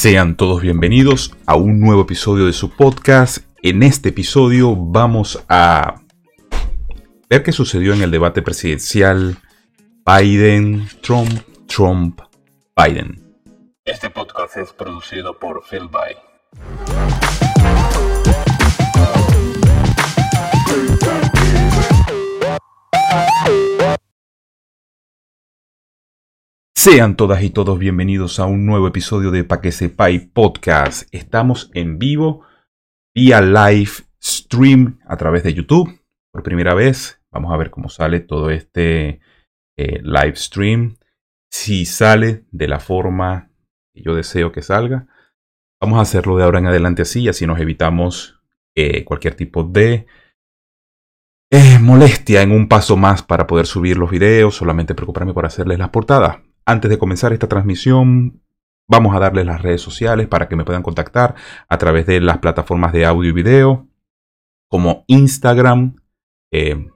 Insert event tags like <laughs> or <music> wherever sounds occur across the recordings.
Sean todos bienvenidos a un nuevo episodio de su podcast. En este episodio vamos a ver qué sucedió en el debate presidencial Biden-Trump, Trump-Biden. Este podcast es producido por Phil By. Sean todas y todos bienvenidos a un nuevo episodio de Pa' que sepáis podcast. Estamos en vivo vía live stream a través de YouTube por primera vez. Vamos a ver cómo sale todo este eh, live stream. Si sale de la forma que yo deseo que salga, vamos a hacerlo de ahora en adelante así, así nos evitamos eh, cualquier tipo de eh, molestia en un paso más para poder subir los videos, solamente preocuparme por hacerles las portadas. Antes de comenzar esta transmisión, vamos a darles las redes sociales para que me puedan contactar a través de las plataformas de audio y video, como Instagram, eh,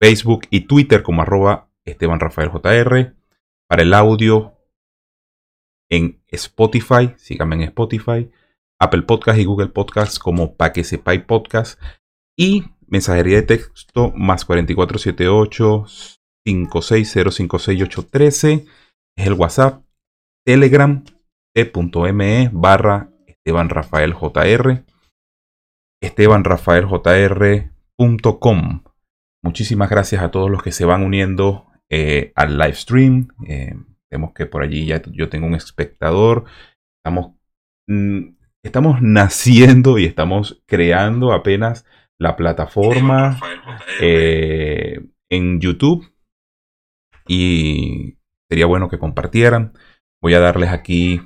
Facebook y Twitter como arroba Esteban Rafael JR. Para el audio en Spotify, síganme en Spotify, Apple Podcast y Google Podcast como Pa' que podcast. Y mensajería de texto más 4478 56056813 es el WhatsApp, Telegram, t.me barra Esteban Rafael JR, estebanrafaeljr.com. Muchísimas gracias a todos los que se van uniendo eh, al live stream. Eh, vemos que por allí ya yo tengo un espectador. Estamos, mm, estamos naciendo y estamos creando apenas la plataforma eh, en YouTube. Y Sería bueno que compartieran. Voy a darles aquí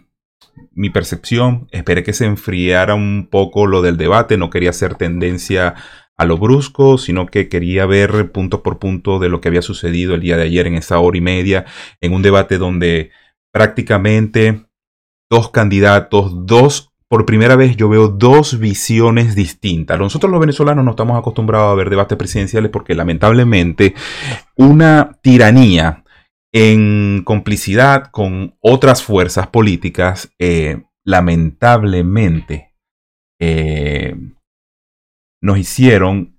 mi percepción. Esperé que se enfriara un poco lo del debate. No quería hacer tendencia a lo brusco, sino que quería ver punto por punto de lo que había sucedido el día de ayer en esa hora y media, en un debate donde prácticamente dos candidatos, dos, por primera vez yo veo dos visiones distintas. Nosotros los venezolanos no estamos acostumbrados a ver debates presidenciales porque lamentablemente una tiranía en complicidad con otras fuerzas políticas, eh, lamentablemente eh, nos hicieron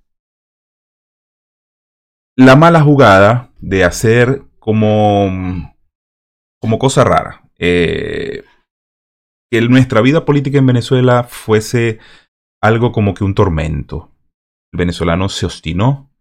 la mala jugada de hacer como, como cosa rara. Eh, que nuestra vida política en Venezuela fuese algo como que un tormento. El venezolano se obstinó.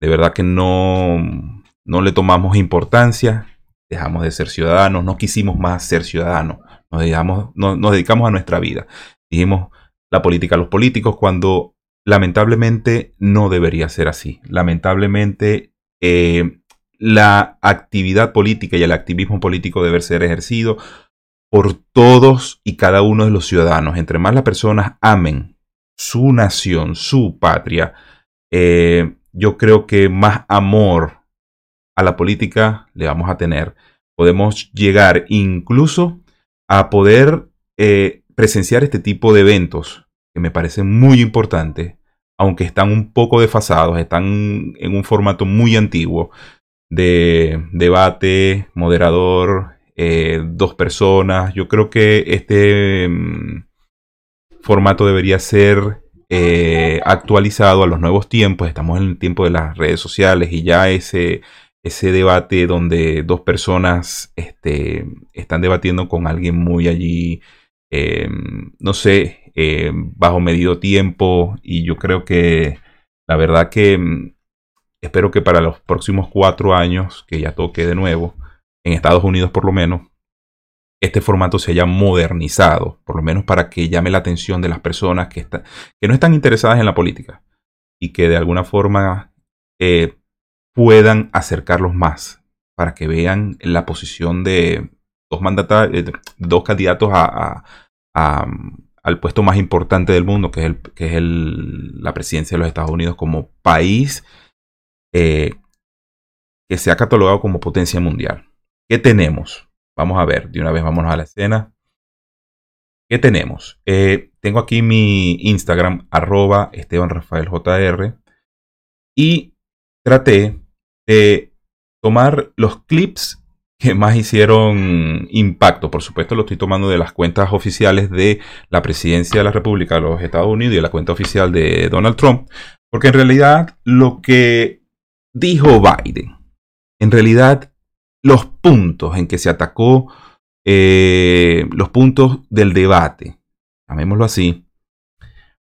De verdad que no, no le tomamos importancia, dejamos de ser ciudadanos, no quisimos más ser ciudadanos, nos, nos dedicamos a nuestra vida. Dijimos la política a los políticos cuando lamentablemente no debería ser así. Lamentablemente eh, la actividad política y el activismo político debe ser ejercido por todos y cada uno de los ciudadanos. Entre más las personas amen su nación, su patria, eh, yo creo que más amor a la política le vamos a tener. Podemos llegar incluso a poder eh, presenciar este tipo de eventos que me parecen muy importantes, aunque están un poco desfasados, están en un formato muy antiguo de debate, moderador, eh, dos personas. Yo creo que este mm, formato debería ser eh, actualizado a los nuevos tiempos. Estamos en el tiempo de las redes sociales y ya ese ese debate donde dos personas este, están debatiendo con alguien muy allí, eh, no sé, eh, bajo medido tiempo. Y yo creo que la verdad que mm, espero que para los próximos cuatro años, que ya toque de nuevo, en Estados Unidos por lo menos, este formato se haya modernizado, por lo menos para que llame la atención de las personas que, que no están interesadas en la política y que de alguna forma eh, puedan acercarlos más para que vean la posición de dos, eh, dos candidatos a, al puesto más importante del mundo, que es, el, que es el, la presidencia de los Estados Unidos como país eh, que se ha catalogado como potencia mundial. ¿Qué tenemos? Vamos a ver, de una vez vámonos a la escena. ¿Qué tenemos? Eh, tengo aquí mi Instagram, arroba Esteban. Y traté de tomar los clips que más hicieron impacto. Por supuesto, lo estoy tomando de las cuentas oficiales de la presidencia de la República de los Estados Unidos y de la cuenta oficial de Donald Trump. Porque en realidad lo que dijo Biden, en realidad los puntos en que se atacó, eh, los puntos del debate, llamémoslo así,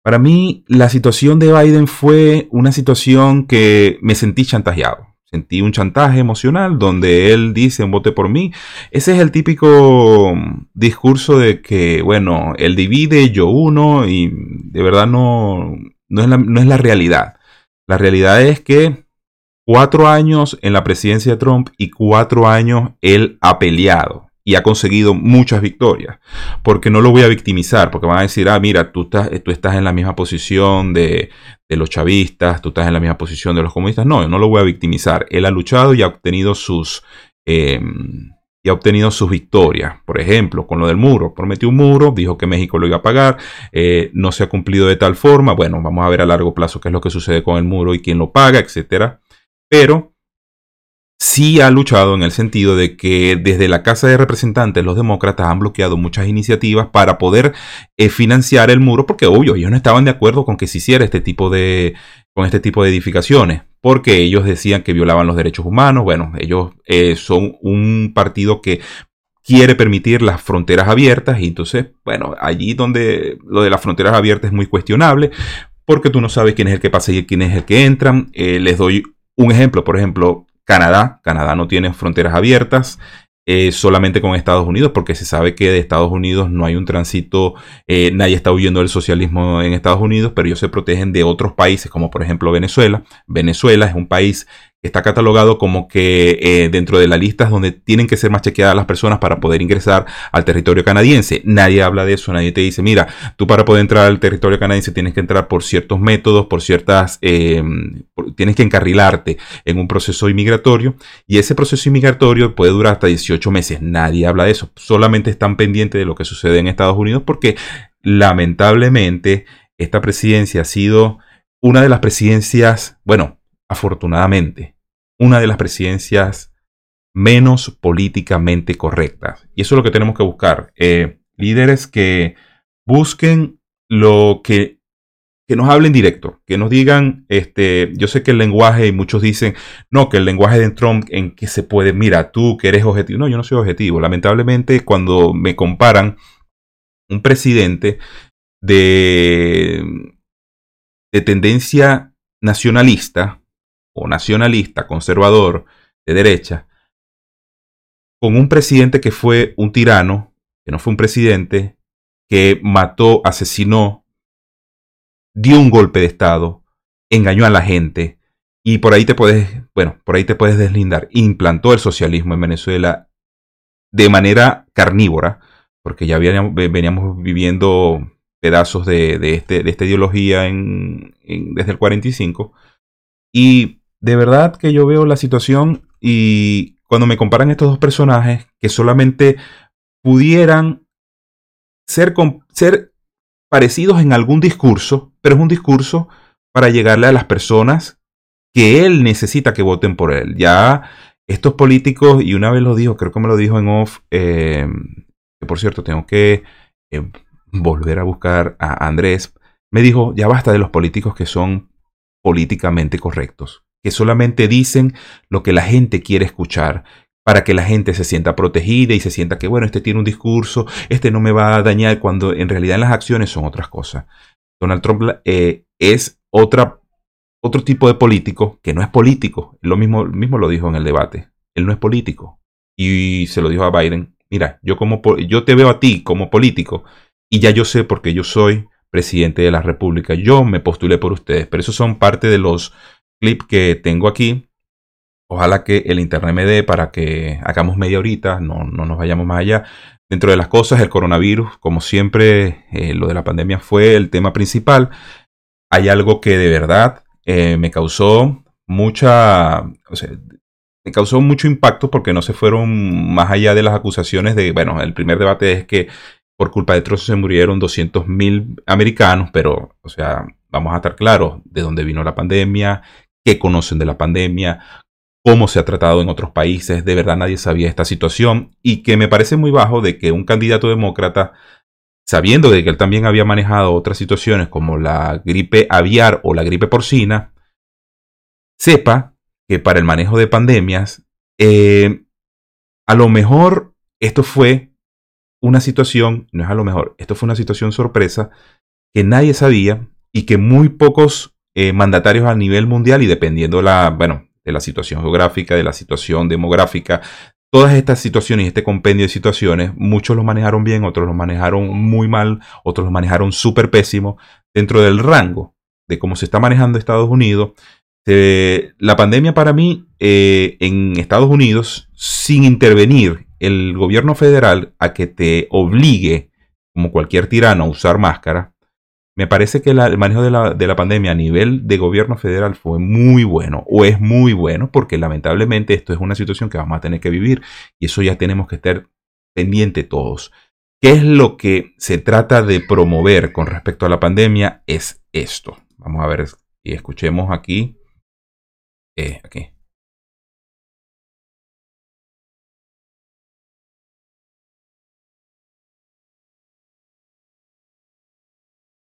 para mí la situación de Biden fue una situación que me sentí chantajeado. Sentí un chantaje emocional donde él dice, vote por mí. Ese es el típico discurso de que, bueno, él divide, yo uno, y de verdad no, no, es la, no es la realidad. La realidad es que cuatro años en la presidencia de Trump y cuatro años él ha peleado y ha conseguido muchas victorias. Porque no lo voy a victimizar, porque van a decir, ah, mira, tú estás, tú estás en la misma posición de, los chavistas, tú estás en la misma posición de los comunistas. No, no lo voy a victimizar. Él ha luchado y ha obtenido sus... Em, y ha obtenido sus victorias. Por ejemplo, con lo del muro. Prometió un muro, dijo que México lo iba a pagar, eh, no se ha cumplido de tal forma. Bueno, vamos a ver a largo plazo qué es lo que sucede con el muro y quién lo paga, etcétera. Pero sí ha luchado en el sentido de que desde la Casa de Representantes los demócratas han bloqueado muchas iniciativas para poder eh, financiar el muro, porque obvio, ellos no estaban de acuerdo con que se hiciera este tipo de, con este tipo de edificaciones, porque ellos decían que violaban los derechos humanos. Bueno, ellos eh, son un partido que quiere permitir las fronteras abiertas y entonces, bueno, allí donde lo de las fronteras abiertas es muy cuestionable, porque tú no sabes quién es el que pasa y quién es el que entra. Eh, les doy un ejemplo, por ejemplo, Canadá. Canadá no tiene fronteras abiertas. Eh, solamente con Estados Unidos, porque se sabe que de Estados Unidos no hay un tránsito, eh, nadie está huyendo del socialismo en Estados Unidos, pero ellos se protegen de otros países, como por ejemplo Venezuela. Venezuela es un país está catalogado como que eh, dentro de la lista donde tienen que ser más chequeadas las personas para poder ingresar al territorio canadiense. Nadie habla de eso, nadie te dice, mira, tú para poder entrar al territorio canadiense tienes que entrar por ciertos métodos, por ciertas, em, tienes que encarrilarte en un proceso inmigratorio y ese proceso inmigratorio puede durar hasta 18 meses. Nadie habla de eso, solamente están pendientes de lo que sucede en Estados Unidos porque lamentablemente esta presidencia ha sido una de las presidencias, bueno, afortunadamente, una de las presidencias menos políticamente correctas. Y eso es lo que tenemos que buscar. Eh, líderes que busquen lo que, que nos hablen directo, que nos digan, este, yo sé que el lenguaje, y muchos dicen, no, que el lenguaje de Trump en que se puede, mira, tú que eres objetivo. No, yo no soy objetivo. Lamentablemente, cuando me comparan un presidente de, de tendencia nacionalista, o nacionalista, conservador, de derecha, con un presidente que fue un tirano, que no fue un presidente, que mató, asesinó, dio un golpe de Estado, engañó a la gente, y por ahí te puedes, bueno, por ahí te puedes deslindar. Implantó el socialismo en Venezuela de manera carnívora, porque ya veníamos, viviendo pedazos de, este, de esta ideología en, desde el 45. Y de verdad que yo veo la situación y cuando me comparan estos dos personajes que solamente pudieran ser, ser parecidos en algún discurso, pero es un discurso para llegarle a las personas que él necesita que voten por él. Ya estos políticos, y una vez lo dijo, creo que me lo dijo en off, eh, que por cierto tengo que eh, volver a buscar a Andrés, me dijo, ya basta de los políticos que son políticamente correctos que solamente dicen lo que la gente quiere escuchar para que la gente se sienta protegida y se sienta que, bueno, este tiene un discurso, este no me va a dañar, cuando en realidad las acciones son otras cosas. Donald Trump eh, es otra, otro tipo de político que no es político. Lo mismo, mismo lo dijo en el debate. Él no es político. Y se lo dijo a Biden. Mira, yo, como, yo te veo a ti como político y ya yo sé porque yo soy presidente de la República. Yo me postulé por ustedes, pero esos son parte de los clip que tengo aquí. Ojalá que el internet me dé para que hagamos media horita, no, no nos vayamos más allá. Dentro de las cosas, el coronavirus, como siempre, eh, lo de la pandemia fue el tema principal. Hay algo que de verdad eh, me causó mucha, me causó mucho impacto porque no se fueron más allá de las acusaciones de, bueno, el primer debate es que por culpa de trozos se murieron 200.000 americanos, pero, o sea, vamos a estar claros de dónde vino la pandemia, qué conocen de la pandemia, cómo se ha tratado en otros países, de verdad nadie sabía esta situación y que me parece muy bajo de que un candidato demócrata, sabiendo de que él también había manejado otras situaciones como la gripe aviar o la gripe porcina, sepa que para el manejo de pandemias, eh, a lo mejor esto fue una situación, no es a lo mejor, esto fue una situación sorpresa que nadie sabía y que muy pocos eh, mandatarios a nivel mundial y dependiendo la, bueno, de la situación geográfica, de la situación demográfica, todas estas situaciones y este compendio de situaciones, muchos los manejaron bien, otros los manejaron muy mal, otros los manejaron súper pésimo dentro del rango de cómo se está manejando Estados Unidos. la pandemia para mí eh, en Estados Unidos, sin intervenir el gobierno federal a que te obligue, como cualquier tirano, a usar máscara, me parece que el manejo de la, pandemia a nivel de gobierno federal fue muy bueno o es muy bueno porque lamentablemente esto es una situación que vamos a tener que vivir y eso ya tenemos que estar pendiente todos. ¿Qué es lo que se trata de promover con respecto a la pandemia? Es esto. Vamos a ver y escuchemos aquí. Eh, aquí.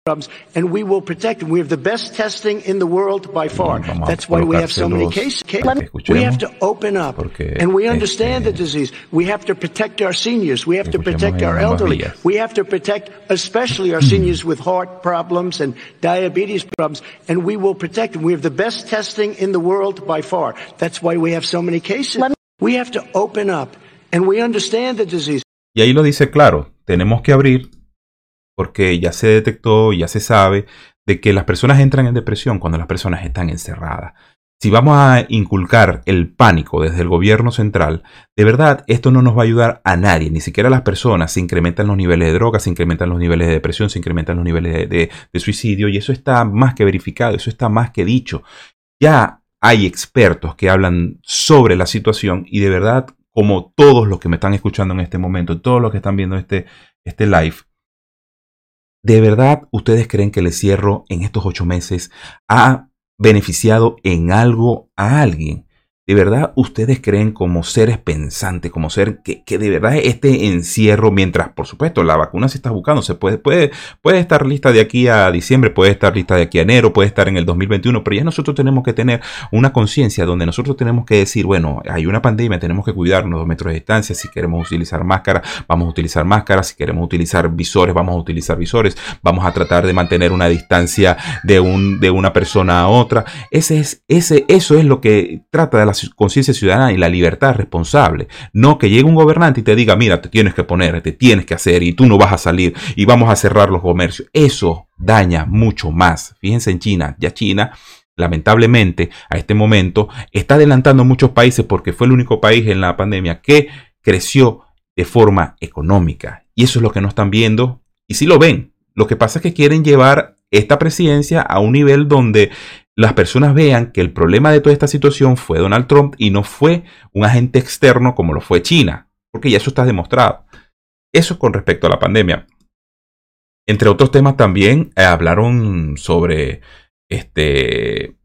And we will protect them. We have the best testing in the world by far. That's why we have so many cases. We have to open up and we understand the disease. We have to protect our seniors. We have to protect our elderly. We have to protect especially our seniors with heart problems and diabetes problems and we will protect them. We have the best testing in the world by far. That's why we have so many cases. We have to open up and we understand the disease. Y ahí lo dice claro, tenemos que abrir porque ya se detectó, ya se sabe de que las personas entran en depresión cuando las personas están encerradas. Si vamos a inculcar el pánico desde el gobierno central, de verdad esto no nos va a ayudar a nadie, ni siquiera a las personas. Se incrementan los niveles de drogas, se incrementan los niveles de depresión, se incrementan los niveles de, suicidio y eso está más que verificado, eso está más que dicho. Ya hay expertos que hablan sobre la situación y de verdad, como todos los que me están escuchando en este momento, todos los que están viendo este, este live, ¿De verdad ustedes creen que el encierro en estos ocho meses ha beneficiado en algo a alguien? ¿De verdad ustedes creen como seres pensantes, como ser que, de verdad este encierro, mientras por supuesto la vacuna se está buscando, se puede, puede, puede estar lista de aquí a diciembre, puede estar lista de aquí a enero, puede estar en el 2021, pero ya nosotros tenemos que tener una conciencia donde nosotros tenemos que decir, bueno, hay una pandemia, tenemos que cuidarnos dos metros de distancia, si queremos utilizar máscara, vamos a utilizar máscaras, si queremos utilizar visores, vamos a utilizar visores, vamos a tratar de mantener una distancia de, un, de una persona a otra. Ese es, ese, eso es lo que trata de la conciencia ciudadana y la libertad responsable. No que llegue un gobernante y te diga, mira, te tienes que poner, te tienes que hacer y tú no vas a salir y vamos a cerrar los comercios. Eso daña mucho más. Fíjense en China, ya China lamentablemente a este momento está adelantando muchos países porque fue el único país en la pandemia que creció de forma económica. Y eso es lo que no están viendo. Y si lo ven, lo que pasa es que quieren llevar esta presidencia a un nivel donde las personas vean que el problema de toda esta situación fue Donald Trump y no fue un agente externo como lo fue China, porque ya eso está demostrado. Eso con respecto a la pandemia. Entre otros temas también eh, hablaron sobre este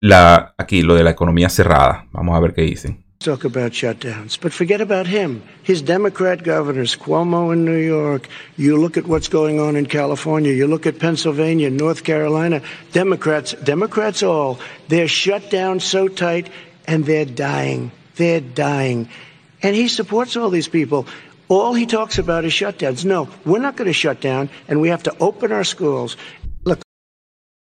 la aquí lo de la economía cerrada. Vamos a ver qué dicen. Talk about shutdowns. But forget about him. His Democrat governors, Cuomo in New York, you look at what's going on in California, you look at Pennsylvania, North Carolina, Democrats, Democrats all, they're shut down so tight and they're dying. They're dying. And he supports all these people. All he talks about is shutdowns. No, we're not going to shut down, and we have to open our schools. Look.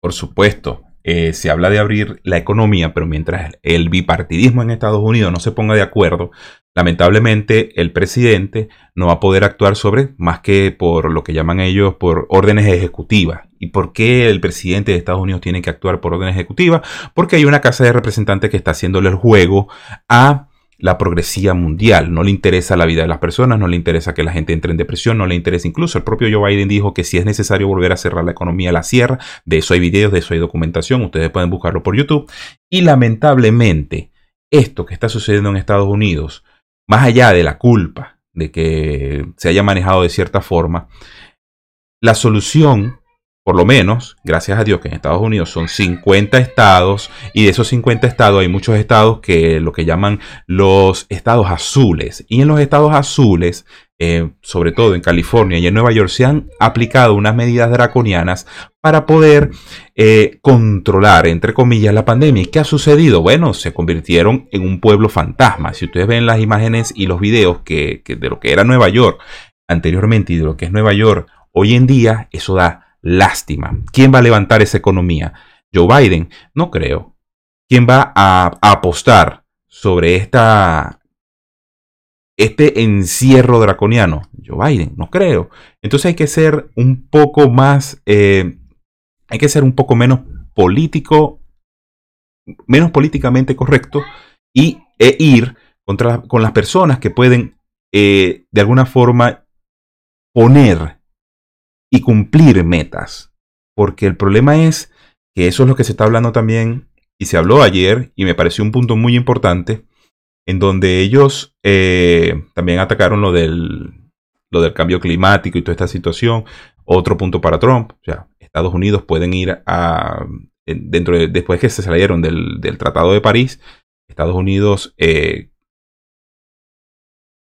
Por supuesto, Eh, se habla de abrir la economía, pero mientras el bipartidismo en Estados Unidos no se ponga de acuerdo, lamentablemente el presidente no va a poder actuar sobre más que por lo que llaman ellos por órdenes ejecutivas. ¿Y por qué el presidente de Estados Unidos tiene que actuar por órdenes ejecutivas? Porque hay una casa de representantes que está haciéndole el juego a la progresía mundial. No le interesa la vida de las personas, no le interesa que la gente entre en depresión, no le interesa incluso. El propio Joe Biden dijo que si es necesario volver a cerrar la economía, la cierra. De eso hay videos, de eso hay documentación. Ustedes pueden buscarlo por YouTube. Y lamentablemente, esto que está sucediendo en Estados Unidos, más allá de la culpa de que se haya manejado de cierta forma, la solución por lo menos, gracias a Dios que en Estados Unidos son 50 estados y de esos 50 estados hay muchos estados que lo que llaman los estados azules. Y en los estados azules, eh, sobre todo en California y en Nueva York, se han aplicado unas medidas draconianas para poder eh, controlar, entre comillas, la pandemia. ¿Y qué ha sucedido? Bueno, se convirtieron en un pueblo fantasma. Si ustedes ven las imágenes y los videos que, de lo que era Nueva York anteriormente y de lo que es Nueva York hoy en día, eso da Lástima. ¿Quién va a levantar esa economía? Joe Biden, no creo. ¿Quién va a, apostar sobre esta, este encierro draconiano? Joe Biden, no creo. Entonces hay que ser un poco más, eh, hay que ser un poco menos político, menos políticamente correcto y e ir contra, con las personas que pueden eh, de alguna forma poner y cumplir metas. Porque el problema es que eso es lo que se está hablando también y se habló ayer y me pareció un punto muy importante en donde ellos eh, también atacaron lo del, lo del cambio climático y toda esta situación. Otro punto para Trump, o sea, Estados Unidos pueden ir a, dentro de, después que se salieron del, Tratado de París, Estados Unidos, eh,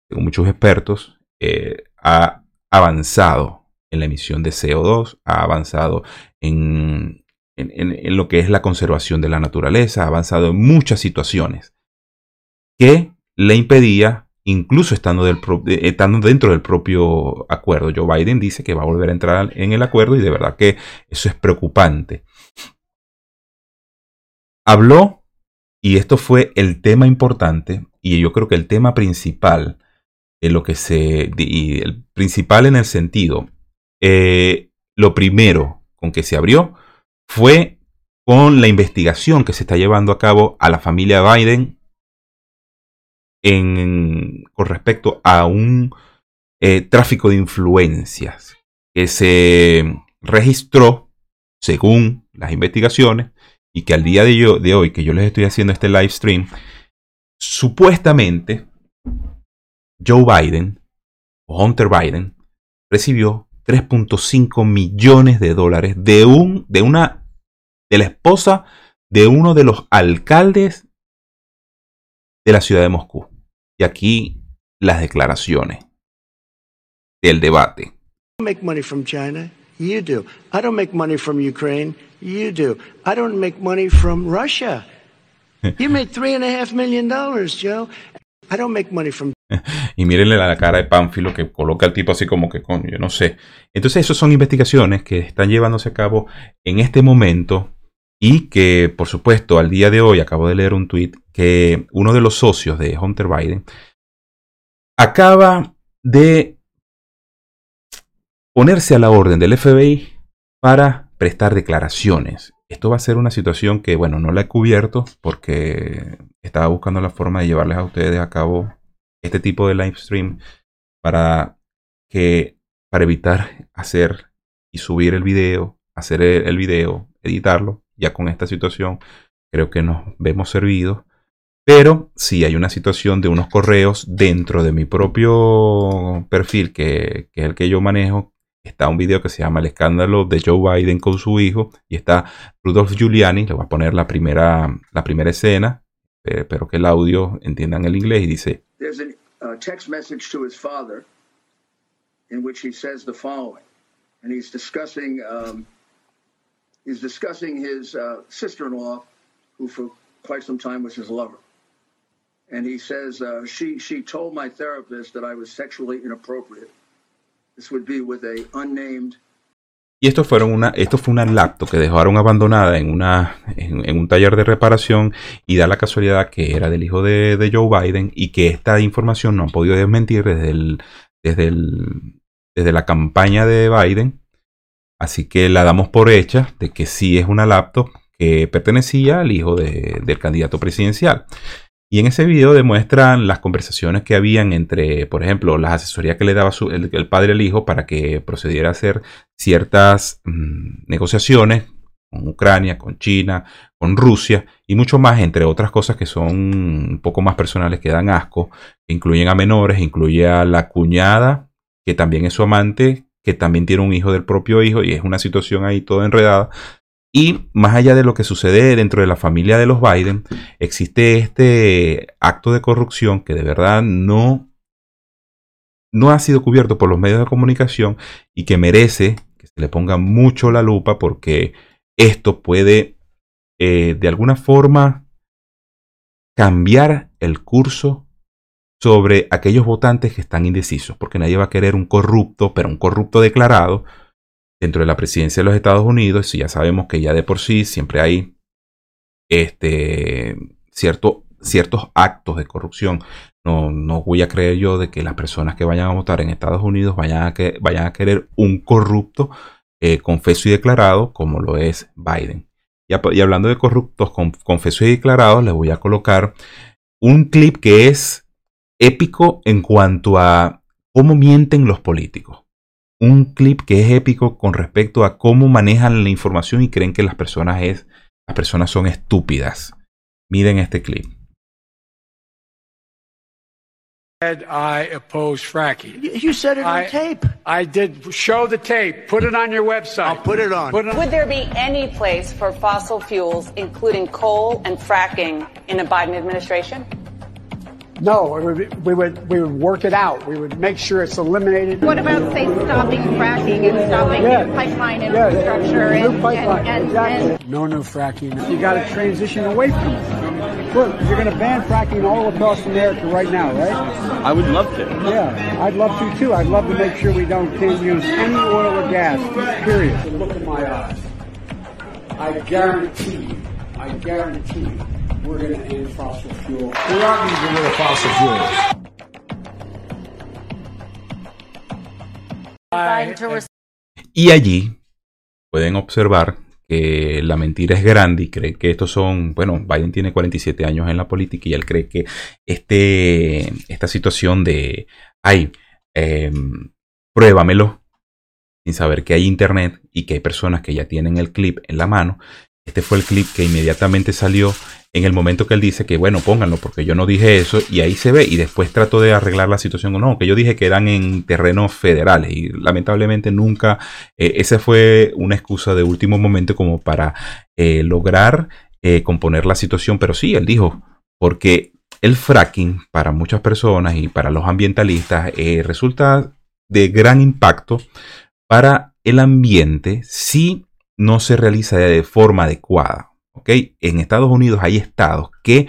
según muchos expertos, eh, ha avanzado en la emisión de CO2, ha avanzado en, lo que es la conservación de la naturaleza, ha avanzado en muchas situaciones que le impedía, incluso estando, del estando dentro del propio acuerdo. Joe Biden dice que va a volver a entrar en el acuerdo y de verdad que eso es preocupante. Habló, y esto fue el tema importante, y yo creo que el tema principal, de lo que se, y el principal en el sentido eh, lo primero con que se abrió fue con la investigación que se está llevando a cabo a la familia Biden en, con respecto a un eh, tráfico de influencias que se registró según las investigaciones y que al día de, de hoy que yo les estoy haciendo este live stream, supuestamente Joe Biden o Hunter Biden recibió 3.5 millones de dólares de, un, de una de la esposa de uno de los alcaldes de la ciudad de Moscú. Y aquí las declaraciones del debate. make money from China. You do. I don't make money from Ukraine. You do. I don't make money from Russia. <laughs> You made three and a half million dollars, Joe. I don't make money from <laughs> y mírenle la cara de Pánfilo que coloca al tipo así como que coño, yo no sé. Entonces, esas son investigaciones que están llevándose a cabo en este momento y que, por supuesto, al día de hoy acabo de leer un tweet que uno de los socios de Hunter Biden acaba de ponerse a la orden del FBI para prestar declaraciones. Esto va a ser una situación que, bueno, no la he cubierto porque estaba buscando la forma de llevarles a ustedes a cabo este tipo de live stream para que para evitar hacer y subir el video, hacer el video, editarlo, ya con esta situación creo que nos vemos servidos. Pero si hay una situación de unos correos dentro de mi propio perfil, que, que, es el que yo manejo. Está un video que se llama El escándalo de Joe Biden con su hijo. Y está Rudolph Giuliani. Le voy a poner la primera, la primera escena. Espero que el audio entiendan el inglés. Y dice: there's a uh, text message to his father in which he says the following, and he's discussing um, he's discussing his uh, sister-in-law, who for quite some time was his lover, and he says uh, she she told my therapist that I was sexually inappropriate. This would be with a unnamed Y esto, una, esto fue una laptop que dejaron abandonada en, una, en, un taller de reparación y da la casualidad que era del hijo de, Joe Biden y que esta información no han podido desmentir desde, el, desde, el, desde la campaña de Biden. Así que la damos por hecha de que sí es una laptop que pertenecía al hijo del candidato presidencial. Y en ese video demuestran las conversaciones que habían entre, por ejemplo, las asesorías que le daba el, padre al hijo para que procediera a hacer ciertas mm, negociaciones con Ucrania, con China, con Rusia y mucho más, entre otras cosas que son un poco más personales que dan asco, incluyen a menores, incluye a la cuñada, que también es su amante, que también tiene un hijo del propio hijo y es una situación ahí toda enredada. Y más allá de lo que sucede dentro de la familia de los Biden, existe este acto de corrupción que de verdad no, no ha sido cubierto por los medios de comunicación y que merece que se le ponga mucho la lupa porque esto puede eh, de alguna forma cambiar el curso sobre aquellos votantes que están indecisos, porque nadie va a querer un corrupto, pero un corrupto declarado dentro de la presidencia de los Estados Unidos, y ya sabemos que ya de por sí siempre hay este, cierto, ciertos actos de corrupción. No, no, voy a creer yo de que las personas que vayan a votar en Estados Unidos vayan a, que, vayan a querer un corrupto eh, confeso y declarado como lo es Biden. Y, hablando de corruptos confesos y declarados, les voy a colocar un clip que es épico en cuanto a cómo mienten los políticos. Un clip que es épico con respecto a cómo manejan la información y creen que las personas, es, las personas son estúpidas. Miren este clip. I oppose fracking. You said it on I, tape. I did show the tape. Put it on your website. I'll put it on. Put it on. Would there be any place for fossil fuels, including coal and fracking, in a Biden administration? No, it would, we would we would work it out. We would make sure it's eliminated. What about, say, stopping fracking and stopping Yeah. new pipeline Yeah, infrastructure new and, pipeline, and, and, exactly. and no new fracking. You got to transition away from it. Look, you're going to ban fracking all across America right now, right? I would love to. Yeah, I'd love to too. I'd love to make sure we don't can't use any oil or gas. Period. Look in my eyes. I guarantee you. I guarantee you. We're going to end fossil fuel. We are going to get rid of fossil fuels. Biden to res- Y allí pueden observar que la mentira es grande y cree que estos son, bueno, Biden tiene 47 años en la política y él cree que este, esta situación de, ay, em, pruébamelo, sin saber que hay internet y que hay personas que ya tienen el clip en la mano. Este fue el clip que inmediatamente salió en el momento que él dice que, bueno, pónganlo porque yo no dije eso y ahí se ve y después trató de arreglar la situación. No, que yo dije que eran en terrenos federales y lamentablemente nunca, eh, esa fue una excusa de último momento como para eh, lograr eh, componer la situación, pero sí, él dijo, porque el fracking para muchas personas y para los ambientalistas resulta de gran impacto para el ambiente si no se realiza de forma adecuada. En Estados Unidos hay estados que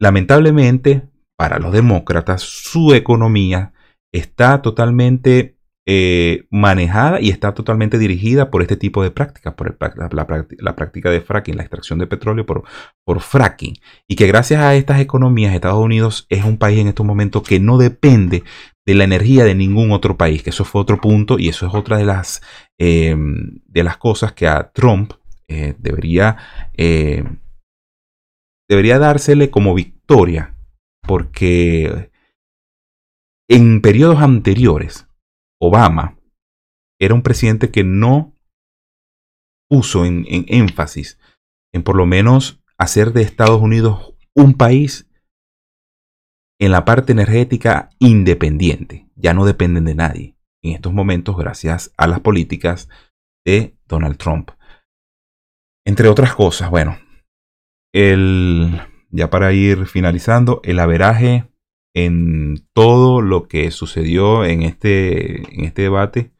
lamentablemente para los demócratas su economía está totalmente eh, manejada y está totalmente dirigida por este tipo de prácticas, por la, práctica de fracking, la extracción de petróleo por, por fracking. Y que gracias a estas economías Estados Unidos es un país en estos momentos que no depende de la energía de ningún otro país, que eso fue otro punto y eso es otra de las, eh, de las cosas que a Trump eh, debería, eh, debería dársele como victoria, porque en periodos anteriores, Obama era un presidente que no puso en, en énfasis en por lo menos hacer de Estados Unidos un país en la parte energética independiente. Ya no dependen de nadie en estos momentos gracias a las políticas de Donald Trump. Entre otras cosas, bueno, el, ya para ir finalizando, el averaje en todo lo que sucedió en este, en este debate,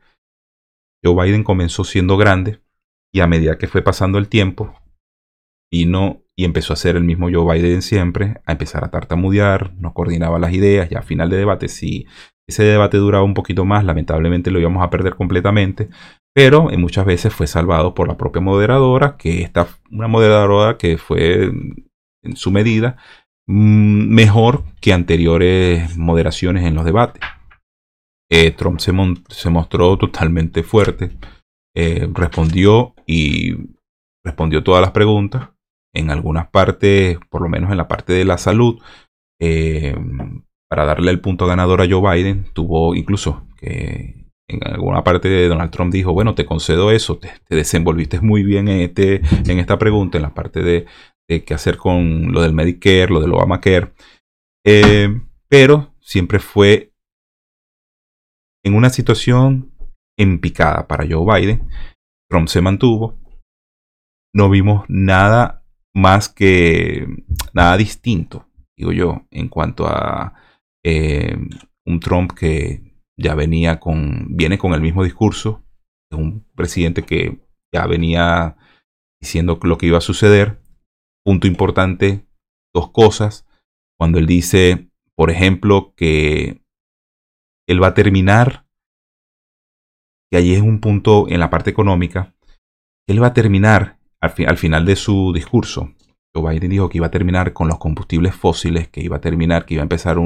Joe Biden comenzó siendo grande y a medida que fue pasando el tiempo, vino y empezó a ser el mismo Joe Biden siempre, a empezar a tartamudear, no coordinaba las ideas, ya a final de debate, si ese debate duraba un poquito más, lamentablemente lo íbamos a perder completamente, pero en muchas veces fue salvado por la propia moderadora, que está una moderadora que fue en su medida mejor que anteriores moderaciones en los debates. Eh, Trump se, mostró totalmente fuerte, eh, respondió y respondió todas las preguntas. En algunas partes, por lo menos en la parte de la salud, eh, para darle el punto ganador a Joe Biden, tuvo incluso que en alguna parte Donald Trump dijo, bueno, te concedo eso, te, te desenvolviste muy bien en, este, en esta pregunta, en la parte de, qué hacer con lo del Medicare, lo del Obamacare, eh, pero siempre fue en una situación en picada para Joe Biden. Trump se mantuvo. No vimos nada más que nada distinto, digo yo, en cuanto a eh, un Trump que ya venía con, viene con el mismo discurso, un presidente que ya venía diciendo lo que iba a suceder. Punto importante, dos cosas. Cuando él dice, por ejemplo, que él va a terminar, y allí es un punto en la parte económica, él va a terminar al, final de su discurso. Joe Biden dijo que iba a terminar con los combustibles fósiles, que iba a terminar, que iba a empezar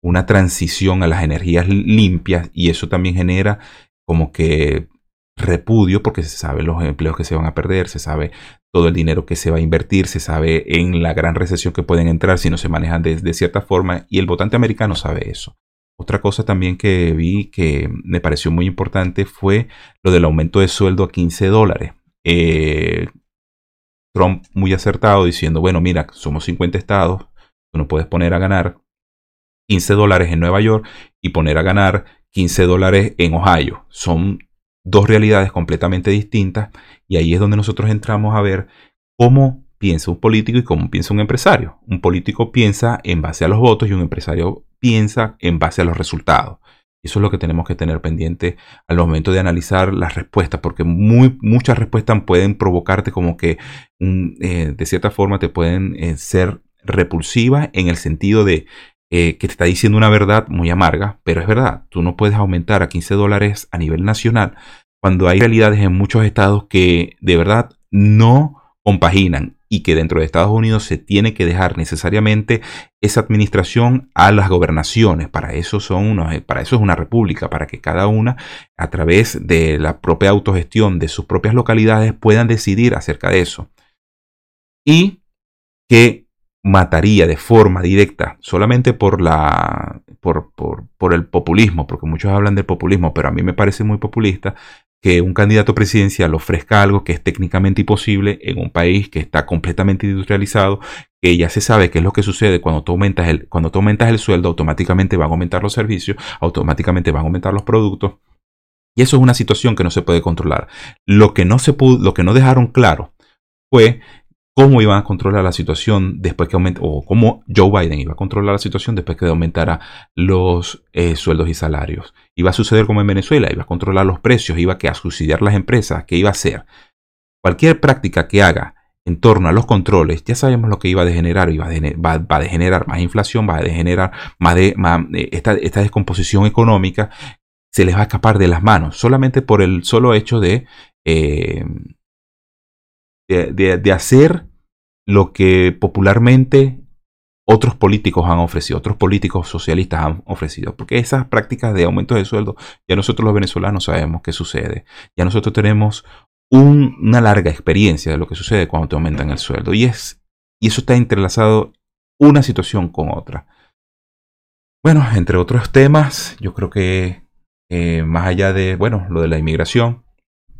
una transición a las energías limpias y eso también genera como que repudio porque se sabe los empleos que se van a perder, se sabe todo el dinero que se va a invertir, se sabe en la gran recesión que pueden entrar si no se manejan de, cierta forma y el votante americano sabe eso. Otra cosa también que vi que me pareció muy importante fue lo del aumento de sueldo a 15 dólares. Eh, Trump muy acertado diciendo, bueno, mira, somos 50 estados, tú no puedes poner a ganar 15 dólares en Nueva York y poner a ganar 15 dólares en Ohio. Son dos realidades completamente distintas y ahí es donde nosotros entramos a ver cómo piensa un político y cómo piensa un empresario. Un político piensa en base a los votos y un empresario piensa en base a los resultados. Eso es lo que tenemos que tener pendiente al momento de analizar las respuestas, porque muchas respuestas pueden provocarte como que eh, de cierta forma te pueden eh, ser repulsivas en el sentido de eh, que te está diciendo una verdad muy amarga, pero es verdad, tú no puedes aumentar a 15 dólares a nivel nacional cuando hay realidades en muchos estados que de verdad no compaginan y que dentro de Estados Unidos se tiene que dejar necesariamente esa administración a las gobernaciones. Para eso, son unos, para eso es una república, para que cada una, a través de la propia autogestión de sus propias localidades, puedan decidir acerca de eso. Y que mataría de forma directa solamente por la por, por, el populismo, porque muchos hablan del populismo, pero a mí me parece muy populista que un candidato presidencial ofrezca algo que es técnicamente imposible en un país que está completamente industrializado, que ya se sabe qué es lo que sucede cuando tú aumentas el, cuando aumentas el sueldo, automáticamente van a aumentar los servicios, automáticamente van a aumentar los productos. Y eso es una situación que no se puede controlar. Lo que no se pudo, lo que no dejaron claro fue cómo iban a controlar la situación después que aumentara, o cómo Joe Biden iba a controlar la situación después que aumentara los eh, sueldos y salarios. Iba a suceder como en Venezuela, iba a controlar los precios, iba a, subsidiar las empresas, ¿qué iba a hacer? Cualquier práctica que haga en torno a los controles, ya sabemos lo que iba a degenerar, iba va, va, a degenerar más inflación, va a degenerar más eh, esta, descomposición económica, se les va a escapar de las manos, solamente por el solo hecho de, eh, de hacer lo que popularmente otros políticos han ofrecido, otros políticos socialistas han ofrecido, porque esas prácticas de aumento de sueldo, ya nosotros los venezolanos sabemos qué sucede, ya nosotros tenemos una larga experiencia de lo que sucede cuando te aumentan el sueldo, y, es, y eso está entrelazado una situación con otra. Bueno, entre otros temas, yo creo que eh, más allá de, bueno, lo de la inmigración,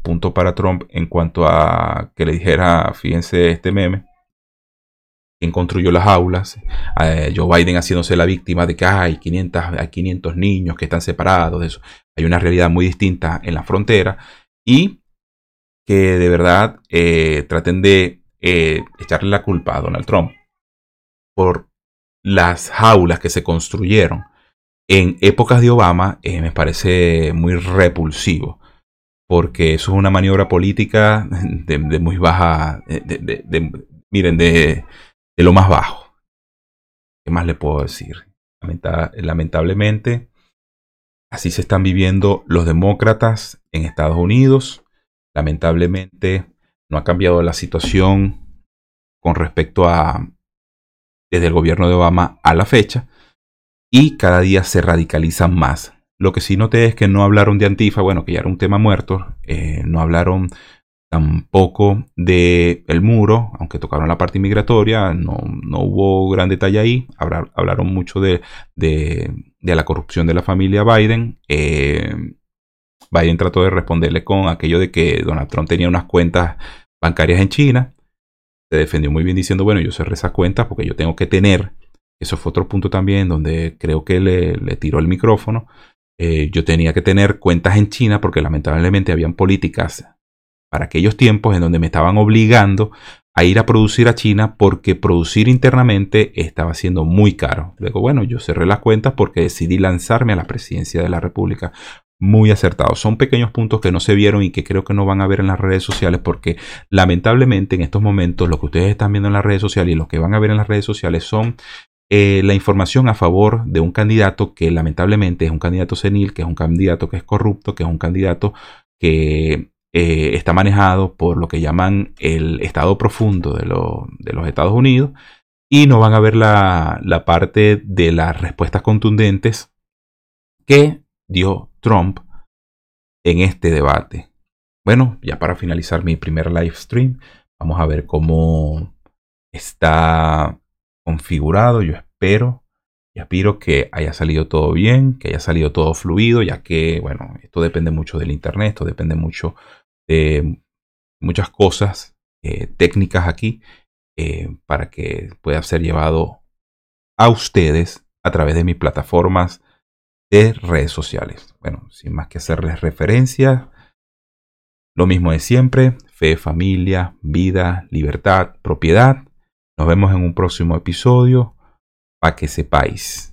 punto para Trump en cuanto a que le dijera, fíjense este meme, quien construyó las aulas, eh, Joe Biden haciéndose la víctima de que hay 500, hay 500 niños que están separados, hay una realidad muy distinta en la frontera y que de verdad eh, traten de eh, echarle la culpa a Donald Trump por las jaulas que se construyeron en épocas de Obama me parece muy repulsivo porque eso es una maniobra política de, muy baja, de, miren, de, lo más bajo. ¿Qué más le puedo decir? lamentablemente, así se están viviendo los demócratas en Estados Unidos. Lamentablemente, no ha cambiado la situación con respecto a desde el gobierno de Obama a la fecha. Y cada día se radicalizan más. Lo que sí noté es que no hablaron de Antifa, bueno, que ya era un tema muerto. Eh, no hablaron tampoco de el muro, aunque tocaron la parte migratoria, no, hubo gran detalle ahí, hablaron mucho de, de, la corrupción de la familia Biden. Eh, Biden trató de responderle con aquello de que Donald Trump tenía unas cuentas bancarias en China. Se defendió muy bien diciendo, bueno, yo cerré esas cuentas porque yo tengo que tener. Eso fue otro punto también donde creo que le, le tiró el micrófono. eh, yo tenía que tener cuentas en China porque lamentablemente habían políticas para aquellos tiempos en donde me estaban obligando a ir a producir a China porque producir internamente estaba siendo muy caro. Luego, bueno, yo cerré las cuentas porque decidí lanzarme a la presidencia de la República. Muy acertado. Son pequeños puntos que no se vieron y que creo que no van a ver en las redes sociales porque lamentablemente en estos momentos lo que ustedes están viendo en las redes sociales y lo que van a ver en las redes sociales son eh, la información a favor de un candidato que lamentablemente es un candidato senil, que es un candidato que es corrupto, que es un candidato que eh, está manejado por lo que llaman el Estado profundo de, los Estados Unidos y no van a ver la, parte de las respuestas contundentes que dio Trump en este debate. Bueno, ya para finalizar mi primer live stream, vamos a ver cómo está configurado. Yo espero y aspiro que haya salido todo bien, que haya salido todo fluido, ya que, bueno, esto depende mucho del internet, esto depende mucho muchas cosas eh, técnicas aquí eh, para que pueda ser llevado a ustedes a través de mis plataformas de redes sociales. Bueno, sin más que hacerles referencia, lo mismo de siempre, fe, familia, vida, libertad, propiedad. Nos vemos en un próximo episodio para que sepáis.